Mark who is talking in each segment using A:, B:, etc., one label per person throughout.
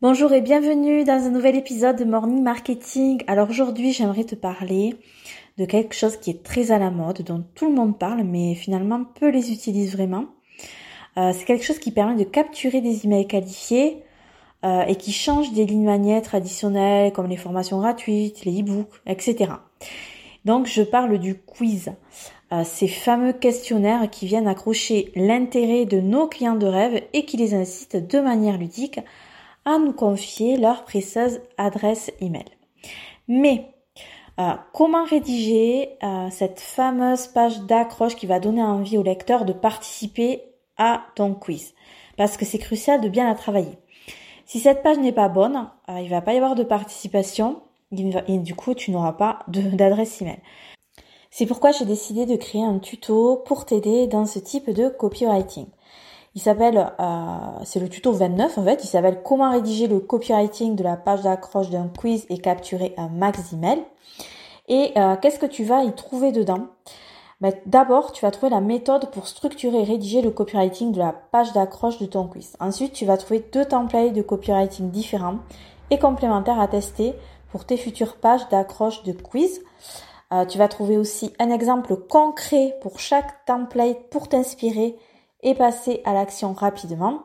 A: Bonjour et bienvenue dans un nouvel épisode de Morning Marketing. Alors aujourd'hui j'aimerais te parler de quelque chose qui est très à la mode, dont tout le monde parle mais finalement peu les utilisent vraiment. Euh, c'est quelque chose qui permet de capturer des emails qualifiés euh, et qui change des lignes maniettes traditionnelles comme les formations gratuites, les e-books, etc. Donc je parle du quiz. Euh, ces fameux questionnaires qui viennent accrocher l'intérêt de nos clients de rêve et qui les incitent de manière ludique à nous confier leur précieuse adresse email. Mais euh, comment rédiger euh, cette fameuse page d'accroche qui va donner envie au lecteur de participer à ton quiz? Parce que c'est crucial de bien la travailler. Si cette page n'est pas bonne, euh, il va pas y avoir de participation et du coup tu n'auras pas d'adresse email. C'est pourquoi j'ai décidé de créer un tuto pour t'aider dans ce type de copywriting. Il s'appelle, euh, c'est le tuto 29 en fait, il s'appelle comment rédiger le copywriting de la page d'accroche d'un quiz et capturer un max d'email. Et euh, qu'est-ce que tu vas y trouver dedans? Ben, D'abord, tu vas trouver la méthode pour structurer et rédiger le copywriting de la page d'accroche de ton quiz. Ensuite, tu vas trouver deux templates de copywriting différents et complémentaires à tester pour tes futures pages d'accroche de quiz. Euh, tu vas trouver aussi un exemple concret pour chaque template pour t'inspirer et passer à l'action rapidement.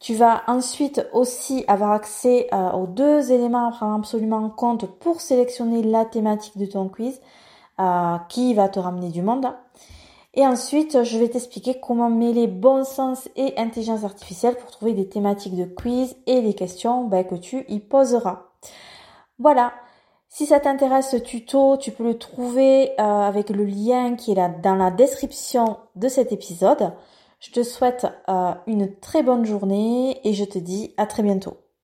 A: Tu vas ensuite aussi avoir accès euh, aux deux éléments à prendre absolument en compte pour sélectionner la thématique de ton quiz euh, qui va te ramener du monde. Et ensuite, je vais t'expliquer comment mêler bon sens et intelligence artificielle pour trouver des thématiques de quiz et les questions ben, que tu y poseras. Voilà. Si ça t'intéresse ce tuto, tu peux le trouver euh, avec le lien qui est là dans la description de cet épisode. Je te souhaite euh, une très bonne journée et je te dis à très bientôt.